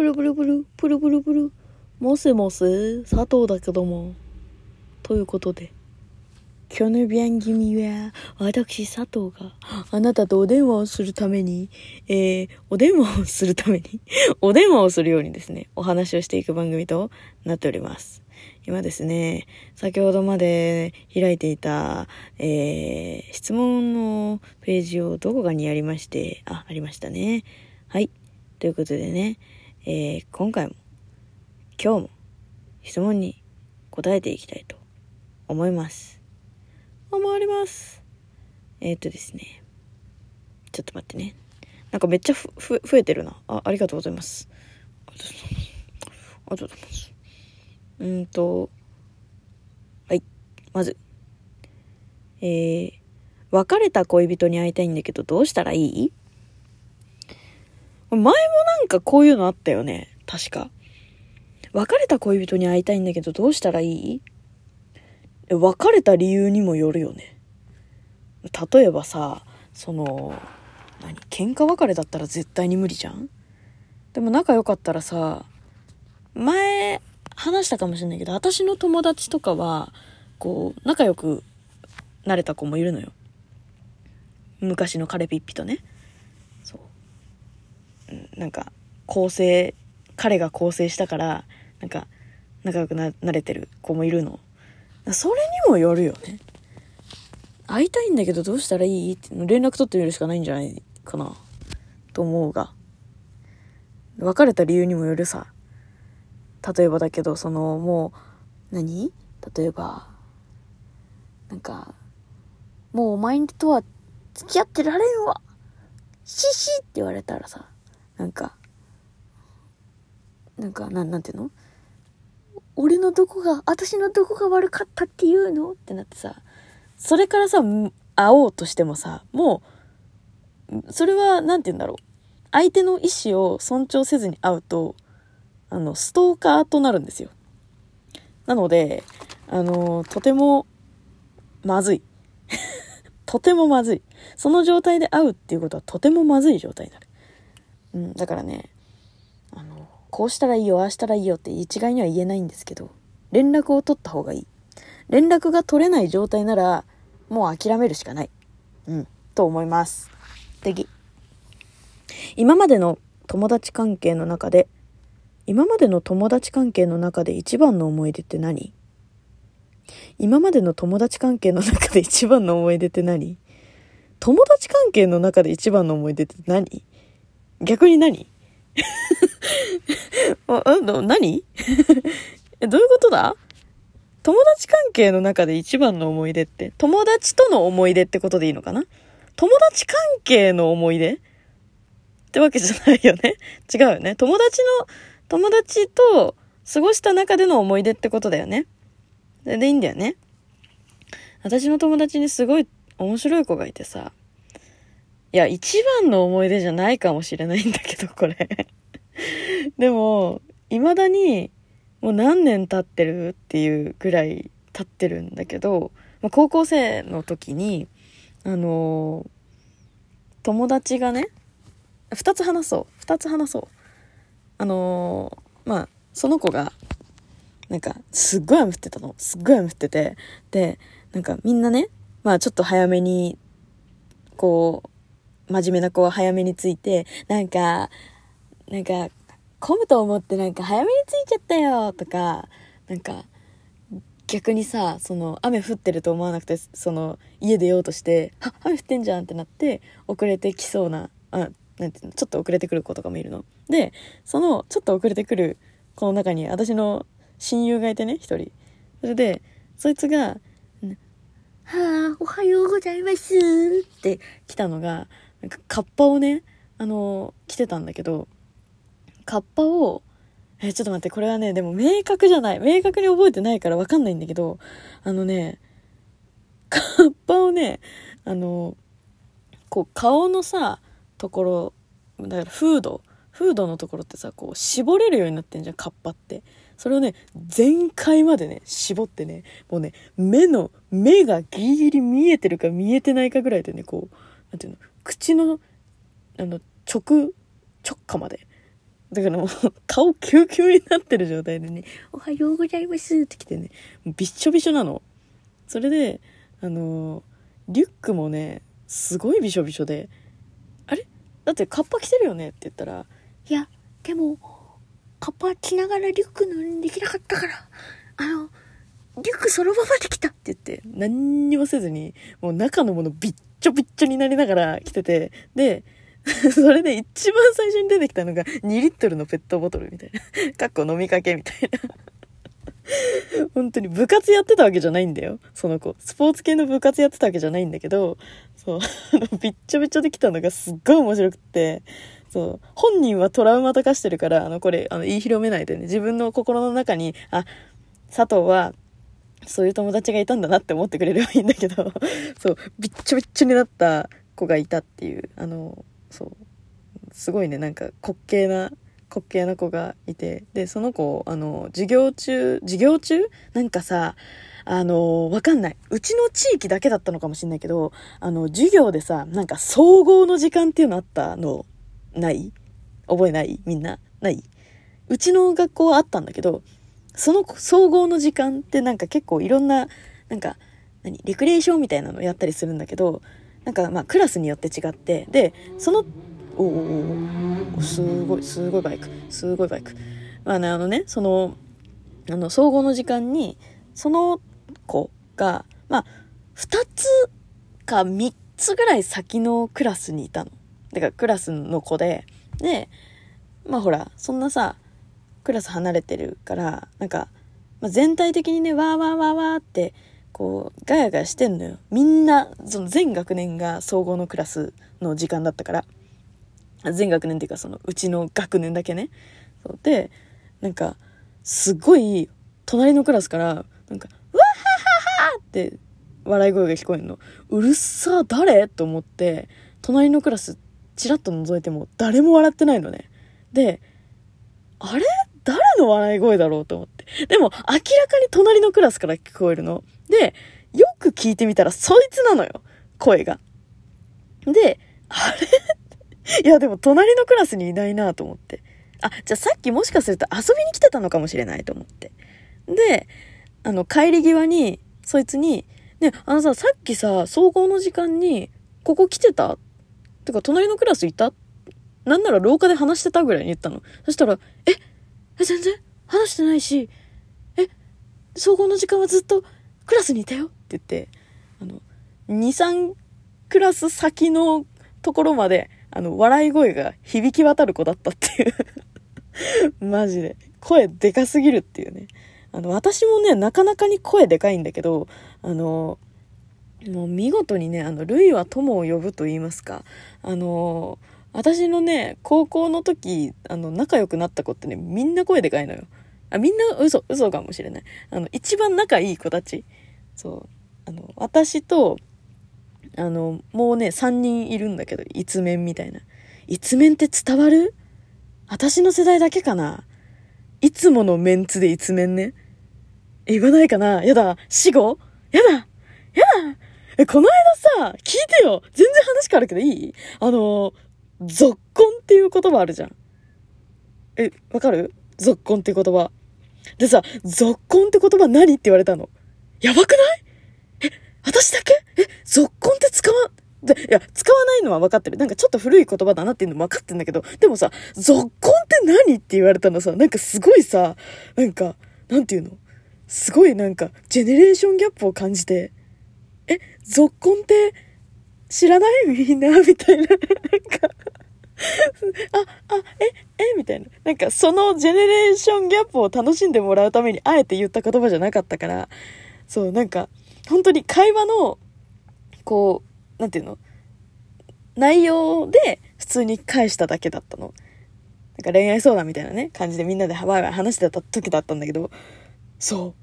プルプルプル、プルプルプル。もせもせ、佐藤だけども。ということで。今日の番組は、私佐藤があなたとお電話をするために、えー、お電話をするために、お電話をするようにですね、お話をしていく番組となっております。今ですね、先ほどまで開いていた、えー、質問のページをどこかにやりまして、あ、ありましたね。はい。ということでね、えー、今回も、今日も質問に答えていきたいと思います。思います。えー、っとですね、ちょっと待ってね。なんかめっちゃふ、ふ、増えてるな。あ、ありがとうございます。ありがとうございます。ありがとうございます。うんと、はい。まず、えー、別れた恋人に会いたいんだけどどうしたらいい？前もなんかこういうのあったよね。確か。別れた恋人に会いたいんだけどどうしたらいい？別れた理由にもよるよね。例えばさ、その、何？喧嘩別れだったら絶対に無理じゃん？でも仲良かったらさ、前話したかもしれないけど、私の友達とかは、こう、仲良くなれた子もいるのよ。昔の彼ピッピとね。なんか、構成、彼が構成したから、なんか、仲良くなれてる子もいるの。それにもよるよね。会いたいんだけどどうしたらいいって連絡取ってみるしかないんじゃないかな。と思うが。別れた理由にもよるさ。例えばだけど、その、もう、何？例えば、なんか、もうお前とは付き合ってられんわシシって言われたらさ、なんか、なんか、なん、なんていうの？俺のどこが、私のどこが悪かったっていうの？ってなってさ、それからさ、会おうとしてもさ、もう、それは、なんて言うんだろう？相手の意思を尊重せずに会うと、あの、ストーカーとなるんですよ。なので、あの、とても、まずい。とてもまずい。その状態で会うっていうことはとてもまずい状態になる。うん、だからね、あの、こうしたらいいよ、ああしたらいいよって一概には言えないんですけど、連絡を取った方がいい。連絡が取れない状態なら、もう諦めるしかない。うん、と思います。次。今までの友達関係の中で、今までの友達関係の中で一番の思い出って何？今までの友達関係の中で一番の思い出って何？友達関係の中で一番の思い出って何？逆に何？あ、の、何、どういうことだ？友達関係の中で一番の思い出って、友達との思い出ってことでいいのかな？友達関係の思い出？ってわけじゃないよね？違うよね？友達の、友達と過ごした中での思い出ってことだよね？でいいんだよね？私の友達にすごい面白い子がいてさ、いや、一番の思い出じゃないかもしれないんだけど、これ でも、未だに、もう何年経ってるっていうぐらい経ってるんだけど、まあ、高校生の時に、あのー、友達がね、二つ話そう。二つ話そう。あのー、まあ、その子が、なんか、すっごい雨降ってたの。すっごい雨降ってて。で、なんかみんなね、まあちょっと早めに、こう、真面目な子は早めに着いて、なんか、なんか、混むと思ってなんか早めに着いちゃったよとか、なんか、逆にさ、その、雨降ってると思わなくて、その、家出ようとして、あ、雨降ってんじゃんってなって、遅れてきそうな、あ、なんていうの、ちょっと遅れてくる子とかもいるの。で、その、ちょっと遅れてくる子の中に、私の親友がいてね、一人。それで、そいつが、はあ、おはようございますって来たのが、なんかカッパをね、あの着てたんだけど、カッパを、え、ちょっと待って、これはね、でも明確じゃない。明確に覚えてないからわかんないんだけど、あのね、カッパをね、あの、こう顔のさ、ところ、だからフード、フードのところってさ、こう絞れるようになってんじゃん、カッパって。それをね、全開までね、絞ってね、もうね、目の、目がギリギリ見えてるか見えてないかぐらいでね、こう、なんていうの、口の、あの、直、直下まで、だからもう、顔キューキューになってる状態でね、おはようございますって来てね、びっしょびしょなの。それで、あの、リュックもね、すごいびしょびしょで、あれ？だってカッパ着てるよね？って言ったら、いや、でも、カッパ着ながらリュックのできなかったから、あの、リュックそのままできたって言って、何にもせずに、もう中のものびっちょびっちょになりながら来てて、で、それで一番最初に出てきたのが2リットルのペットボトルみたいな。かっこ飲みかけみたいな。本当に部活やってたわけじゃないんだよ。その子。スポーツ系の部活やってたわけじゃないんだけど、そう、びっちょびちょできたのがすっごい面白くって、そう、本人はトラウマとかしてるから、あの、これ、あの、言い広めないでね、自分の心の中に、あ、佐藤は、そういう友達がいたんだなって思ってくれればいいんだけど、そう、びっちょびっちょになった子がいたっていう、あの、そう。すごいねなんか滑稽な滑稽な子がいて。でその子あの授業中授業中？なんかさあのわかんない。うちの地域だけだったのかもしんないけどあの授業でさなんか総合の時間っていうのあったの？ない？覚えない？みんな？ない？うちの学校はあったんだけどその総合の時間ってなんか結構いろんななんか何レクリエーションみたいなのをやったりするんだけどなんかまあクラスによって違ってでそのおおすごいすごいバイクすごいバイク。まあねあのねそのあの総合の時間にその子がまあ2つか3つぐらい先のクラスにいたの。だからクラスの子で。でまあほらそんなさクラス離れてるからなんか、まあ、全体的にねわーわーわーわーってこう、ガヤガヤしてんのよ。みんな、その全学年が総合のクラスの時間だったから。全学年っていうか、その、うちの学年だけね。そうで、なんか、すごい、隣のクラスから、なんか、うわはははって、笑い声が聞こえるの。うるさ、誰？と思って、隣のクラス、チラッと覗いても、誰も笑ってないのね。で、あれ？誰の笑い声だろうと思って。でも、明らかに隣のクラスから聞こえるの。で、よく聞いてみたら、そいつなのよ。声が。で、あれ？いや、でも隣のクラスにいないなと思って。あ、じゃあさっきもしかすると遊びに来てたのかもしれないと思って。で、あの、帰り際に、そいつに、ね、あのさ、さっきさ、総合の時間に、ここ来てた？てか、隣のクラスいた？なんなら廊下で話してたぐらいに言ったの。そしたら、え、え、全然？話してないし、え、総合の時間はずっとクラスにいたよ？って言って、あの、2、3クラス先のところまで、あの、笑い声が響き渡る子だったっていう マジで。声でかすぎるっていうね。あの、私もね、なかなかに声でかいんだけど、あの、もう見事にね、あの、類は友を呼ぶと言いますか、あの、私のね、高校の時、あの、仲良くなった子ってね、みんな声でかいのよ。あ、みんな嘘、嘘かもしれない。あの、一番仲いい子たち。そう。あの、私と、あの、もうね、3人いるんだけど、一面みたいな。一面って伝わる？私の世代だけかな？いつものメンツで一面ね。え、言わないかな？やだ。死後やだやだえ、この間さ、聞いてよ全然話変わるけどいい？あの、ぞっこんっていう言葉あるじゃん。え、わかる？ぞっこんって言葉。でさ、ぞっこんって言葉何って言われたの？やばくない？え、私だけ？え、ぞっこんって使わ、で、いや、使わないのは分かってる。なんかちょっと古い言葉だなっていうのも分かってんだけど、でもさ、ぞっこんって何って言われたのさ、なんかすごいさ、なんか、なんていうの？すごいなんか、ジェネレーションギャップを感じて、え、ぞっこんって、知らない？みんな？みたいな。なんか あ、あ、え、えみたいな。なんか、そのジェネレーションギャップを楽しんでもらうために、あえて言った言葉じゃなかったから、そう、なんか、本当に会話の、こう、なんていうの？内容で普通に返しただけだったの。なんか恋愛相談みたいなね、感じでみんなでワイワイ話してた時だったんだけど、そ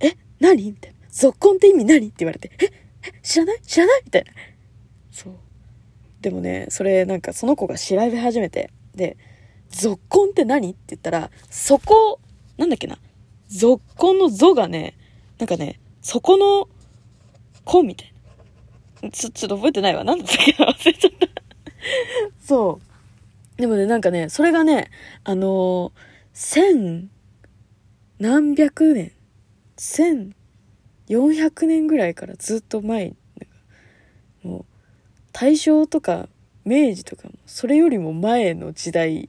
う。え何？みたいな。続婚って意味何？って言われて、ええ知らない？知らない？みたいな。そう。でもね、それなんかその子が調べ始めて、で、続婚って何？って言ったら、そこ、なんだっけな？続婚のぞがね、なんかね、そこの、子みたいな。ちょ、ちょっと覚えてないわ。なんだっけ忘れちゃったそう。でもね、なんかね、それがね、あのー、千、何百年、千、四百年ぐらいからずっと前、もう、大正とか明治とか、それよりも前の時代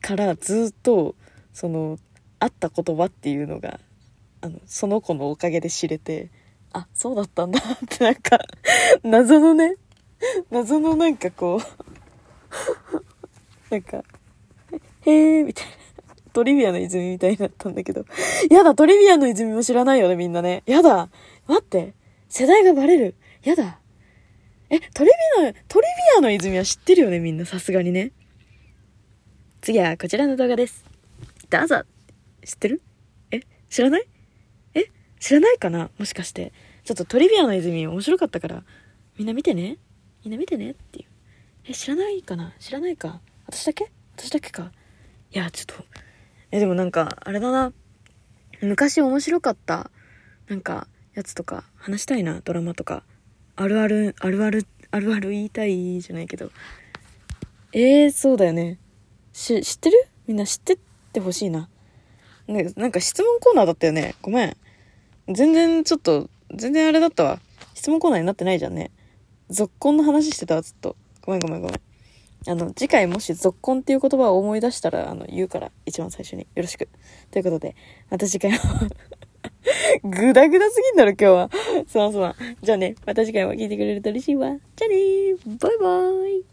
からずっと、その、あった言葉っていうのが、あの、その子のおかげで知れて、あ、そうだったんだってなんか、謎のね、謎のなんかこう なんか、へえーみたいな。トリビアの泉みたいになったんだけど。やだ、トリビアの泉も知らないよね、みんなね。やだ。待って。世代がバレる。やだ。え、トリビアの、トリビアの泉は知ってるよね、みんな。さすがにね。次はこちらの動画です。どうぞ。知ってる？え知らない？え知らないかな？もしかして。ちょっとトリビアの泉面白かったから、みんな見てね。みんな見てねっていう。え、知らないかな？知らないか？私だけ？私だけか？いや、ちょっと、え、でもなんか、あれだな。昔面白かった、なんか、やつとか、話したいな、ドラマとか。あるある、あるある、あるある言いたいじゃないけど。えー、そうだよね。し、知ってる？みんな知ってってほしいな。ね、なんか質問コーナーだったよね。ごめん。全然ちょっと、全然あれだったわ。質問コーナーになってないじゃんね。続婚の話してたわ、ずっと。ごめんごめんごめん。あの、次回もし続婚っていう言葉を思い出したら、あの、言うから、一番最初に。よろしく。ということで、また次回もぐだぐだすぎんだろ、今日は。すまんすまん。じゃあね、また次回も聞いてくれると嬉しいわ。じゃあねバイバーイ